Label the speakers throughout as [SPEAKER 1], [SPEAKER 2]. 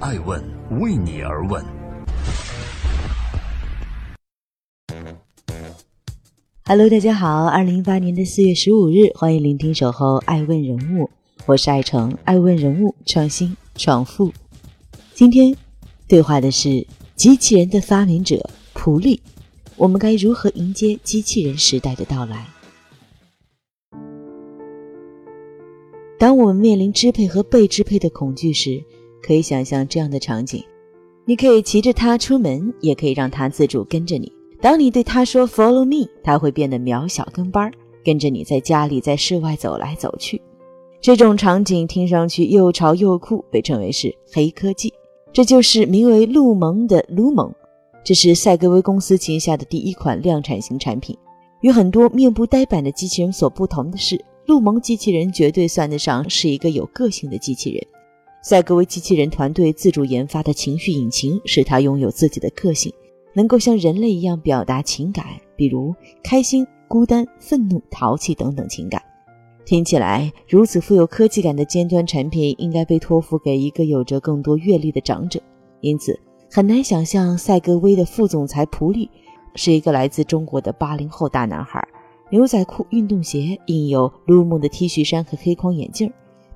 [SPEAKER 1] 爱问为你而问。
[SPEAKER 2] Hello，大家好，二零一八年的四月十五日，欢迎聆听《守候爱问人物》，我是爱成，爱问人物创新创富。今天对话的是机器人的发明者普利，我们该如何迎接机器人时代的到来？当我们面临支配和被支配的恐惧时，可以想象这样的场景：你可以骑着它出门，也可以让它自主跟着你。当你对它说 “Follow me”，它会变得渺小跟班儿，跟着你在家里、在室外走来走去。这种场景听上去又潮又酷，被称为是黑科技。这就是名为路蒙的卢蒙，这是赛格威公司旗下的第一款量产型产品。与很多面部呆板的机器人所不同的是，路蒙机器人绝对算得上是一个有个性的机器人。赛格威机器人团队自主研发的情绪引擎，使它拥有自己的个性，能够像人类一样表达情感，比如开心、孤单、愤怒、淘气等等情感。听起来如此富有科技感的尖端产品，应该被托付给一个有着更多阅历的长者，因此很难想象赛格威的副总裁普利是一个来自中国的八零后大男孩，牛仔裤、运动鞋，印有 LUMO 的 T 恤衫和黑框眼镜。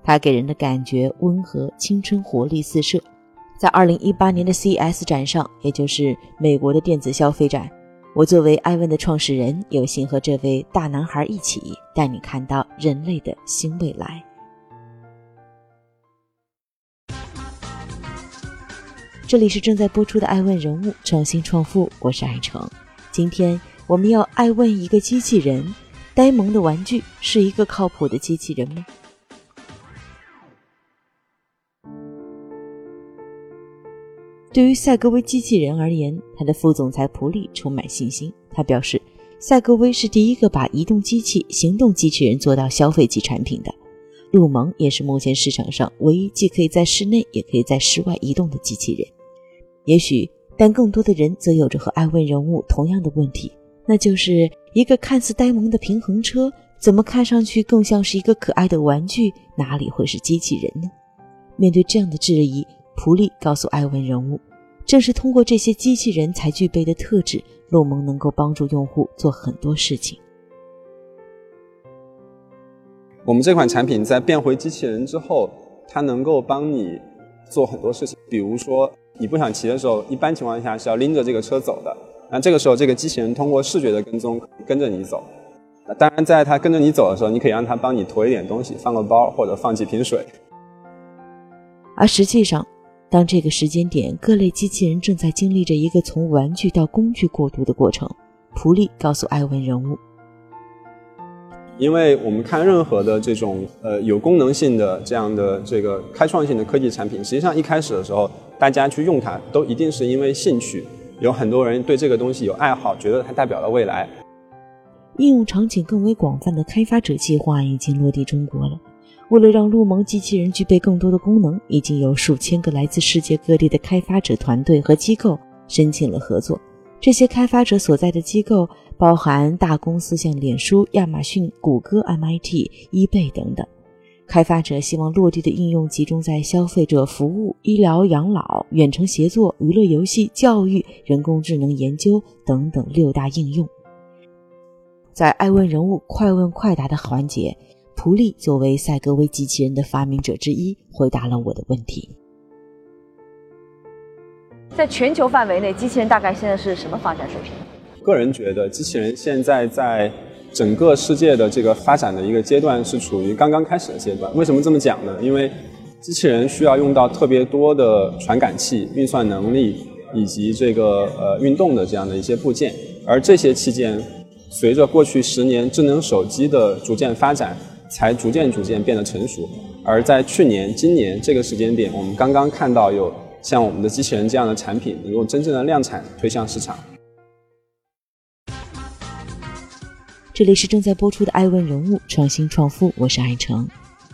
[SPEAKER 2] 他给人的感觉温和、青春、活力四射。在二零一八年的 CES 展上，也就是美国的电子消费展，我作为艾问的创始人，有幸和这位大男孩一起，带你看到人类的新未来。这里是正在播出的《爱问人物创新创富》，我是爱成。今天我们要爱问一个机器人：呆萌的玩具是一个靠谱的机器人吗？对于赛格威机器人而言，他的副总裁普利充满信心。他表示，赛格威是第一个把移动机器、行动机器人做到消费级产品的。路蒙也是目前市场上唯一既可以在室内也可以在室外移动的机器人。也许，但更多的人则有着和艾问人物同样的问题，那就是一个看似呆萌的平衡车，怎么看上去更像是一个可爱的玩具？哪里会是机器人呢？面对这样的质疑。普利告诉艾文人物，正是通过这些机器人才具备的特质，洛蒙能够帮助用户做很多事情。
[SPEAKER 3] 我们这款产品在变回机器人之后，它能够帮你做很多事情。比如说，你不想骑的时候，一般情况下是要拎着这个车走的。那这个时候，这个机器人通过视觉的跟踪，跟着你走。当然，在它跟着你走的时候，你可以让它帮你驮一点东西，放个包或者放几瓶水。
[SPEAKER 2] 而实际上，当这个时间点，各类机器人正在经历着一个从玩具到工具过渡的过程。普利告诉艾文人物：“
[SPEAKER 3] 因为我们看任何的这种呃有功能性的这样的这个开创性的科技产品，实际上一开始的时候，大家去用它都一定是因为兴趣，有很多人对这个东西有爱好，觉得它代表了未来。
[SPEAKER 2] 应用场景更为广泛的开发者计划已经落地中国了。”为了让路蒙机器人具备更多的功能，已经有数千个来自世界各地的开发者团队和机构申请了合作。这些开发者所在的机构包含大公司，像脸书、亚马逊、谷歌、MIT、eBay 等等。开发者希望落地的应用集中在消费者服务、医疗养老、远程协作、娱乐游戏、教育、人工智能研究等等六大应用。在爱问人物快问快答的环节。普利作为赛格威机器人的发明者之一，回答了我的问题。
[SPEAKER 4] 在全球范围内，机器人大概现在是什么发展水平？
[SPEAKER 3] 个人觉得，机器人现在在整个世界的这个发展的一个阶段是处于刚刚开始的阶段。为什么这么讲呢？因为机器人需要用到特别多的传感器、运算能力以及这个呃运动的这样的一些部件，而这些器件随着过去十年智能手机的逐渐发展。才逐渐逐渐变得成熟，而在去年、今年这个时间点，我们刚刚看到有像我们的机器人这样的产品能够真正的量产推向市场。
[SPEAKER 2] 这里是正在播出的《爱问人物创新创富》，我是爱成。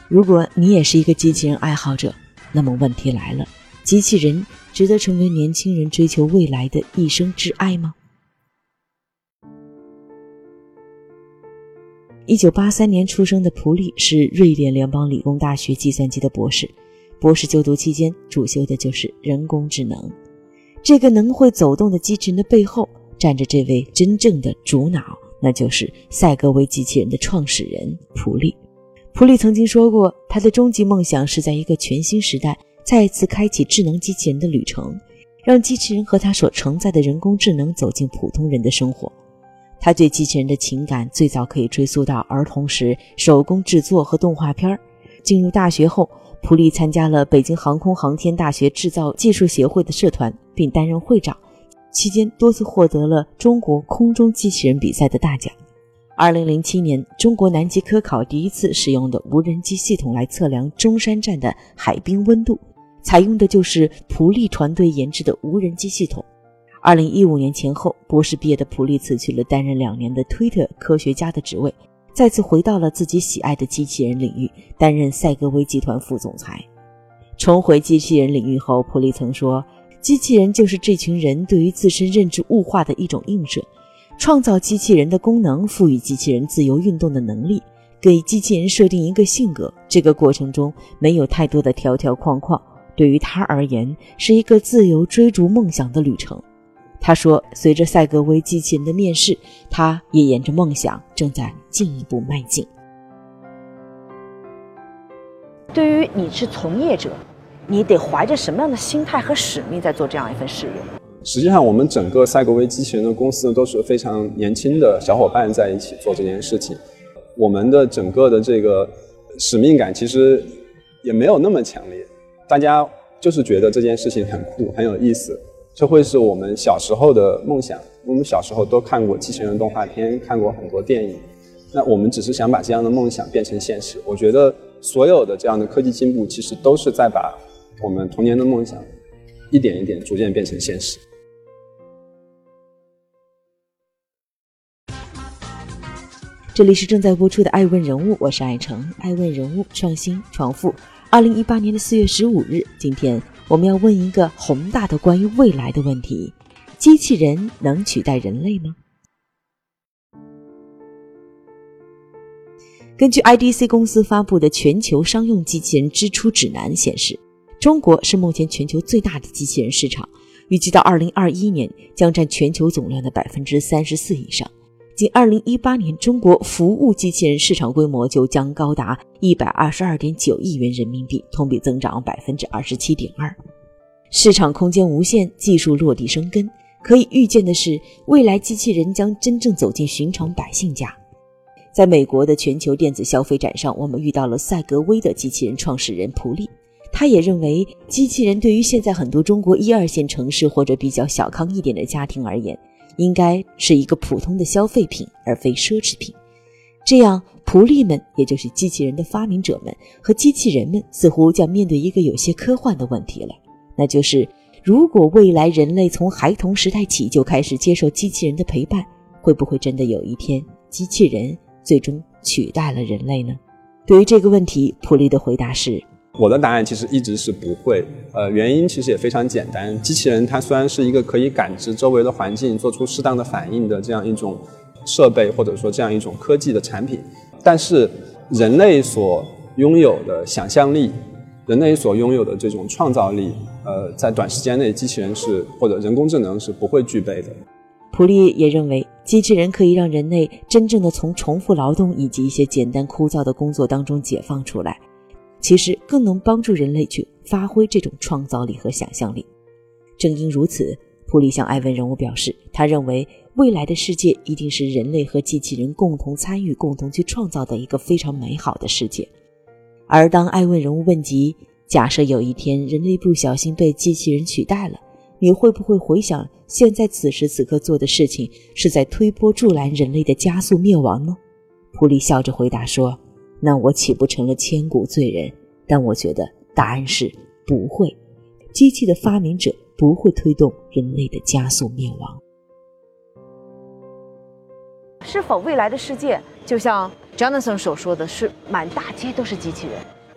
[SPEAKER 2] 如果你也是一个机器人爱好者，那么问题来了：机器人值得成为年轻人追求未来的一生挚爱吗？一九八三年出生的普利是瑞典联邦理工大学计算机的博士。博士就读期间主修的就是人工智能。这个能会走动的机器人的背后，站着这位真正的主脑，那就是赛格威机器人的创始人普利。普利曾经说过，他的终极梦想是在一个全新时代再次开启智能机器人的旅程，让机器人和他所承载的人工智能走进普通人的生活。他对机器人的情感最早可以追溯到儿童时手工制作和动画片儿。进入大学后，普利参加了北京航空航天大学制造技术协会的社团，并担任会长。期间多次获得了中国空中机器人比赛的大奖。二零零七年，中国南极科考第一次使用的无人机系统来测量中山站的海冰温度，采用的就是普利团队研制的无人机系统。二零一五年前后，博士毕业的普利辞去了担任两年的推特科学家的职位，再次回到了自己喜爱的机器人领域，担任赛格威集团副总裁。重回机器人领域后，普利曾说：“机器人就是这群人对于自身认知物化的一种映射。创造机器人的功能，赋予机器人自由运动的能力，给机器人设定一个性格。这个过程中没有太多的条条框框，对于他而言是一个自由追逐梦想的旅程。”他说：“随着赛格威机器人的面世，他也沿着梦想正在进一步迈进。”
[SPEAKER 4] 对于你是从业者，你得怀着什么样的心态和使命在做这样一份事业？
[SPEAKER 3] 实际上，我们整个赛格威机器人的公司都是非常年轻的小伙伴在一起做这件事情。我们的整个的这个使命感其实也没有那么强烈，大家就是觉得这件事情很酷、很有意思。这会是我们小时候的梦想。我们小时候都看过机器人动画片，看过很多电影。那我们只是想把这样的梦想变成现实。我觉得所有的这样的科技进步，其实都是在把我们童年的梦想一点一点逐渐变成现实。
[SPEAKER 2] 这里是正在播出的《爱问人物》，我是爱成，《爱问人物》创新创富。二零一八年的四月十五日，今天。我们要问一个宏大的关于未来的问题：机器人能取代人类吗？根据 IDC 公司发布的全球商用机器人支出指南显示，中国是目前全球最大的机器人市场，预计到二零二一年将占全球总量的百分之三十四以上。仅二零一八年，中国服务机器人市场规模就将高达一百二十二点九亿元人民币，同比增长百分之二十七点二。市场空间无限，技术落地生根。可以预见的是，未来机器人将真正走进寻常百姓家。在美国的全球电子消费展上，我们遇到了赛格威的机器人创始人普利，他也认为，机器人对于现在很多中国一二线城市或者比较小康一点的家庭而言。应该是一个普通的消费品，而非奢侈品。这样，仆隶们，也就是机器人的发明者们和机器人们，似乎将面对一个有些科幻的问题了，那就是：如果未来人类从孩童时代起就开始接受机器人的陪伴，会不会真的有一天，机器人最终取代了人类呢？对于这个问题，普利的回答是。
[SPEAKER 3] 我的答案其实一直是不会，呃，原因其实也非常简单。机器人它虽然是一个可以感知周围的环境、做出适当的反应的这样一种设备，或者说这样一种科技的产品，但是人类所拥有的想象力、人类所拥有的这种创造力，呃，在短时间内，机器人是或者人工智能是不会具备的。
[SPEAKER 2] 普利也认为，机器人可以让人类真正的从重复劳动以及一些简单枯燥的工作当中解放出来。其实更能帮助人类去发挥这种创造力和想象力。正因如此，普利向艾文人物表示，他认为未来的世界一定是人类和机器人共同参与、共同去创造的一个非常美好的世界。而当艾问人物问及，假设有一天人类不小心被机器人取代了，你会不会回想现在此时此刻做的事情是在推波助澜人类的加速灭亡呢？普利笑着回答说。那我岂不成了千古罪人？但我觉得答案是不会。机器的发明者不会推动人类的加速灭亡。
[SPEAKER 4] 是否未来的世界就像 Jonathan 所说的是满大街都是机器人？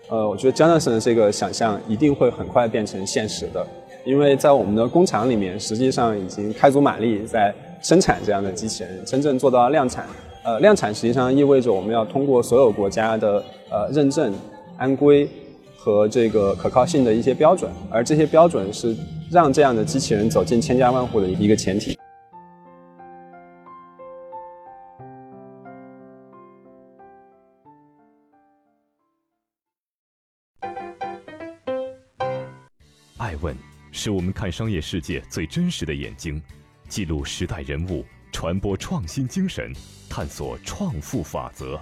[SPEAKER 3] 呃，我觉得 Jonathan 这个想象一定会很快变成现实的，因为在我们的工厂里面，实际上已经开足马力在生产这样的机器人，真正做到量产。呃，量产实际上意味着我们要通过所有国家的呃认证、安规和这个可靠性的一些标准，而这些标准是让这样的机器人走进千家万户的一个前提。
[SPEAKER 1] 爱问是我们看商业世界最真实的眼睛，记录时代人物，传播创新精神，探索创富法则。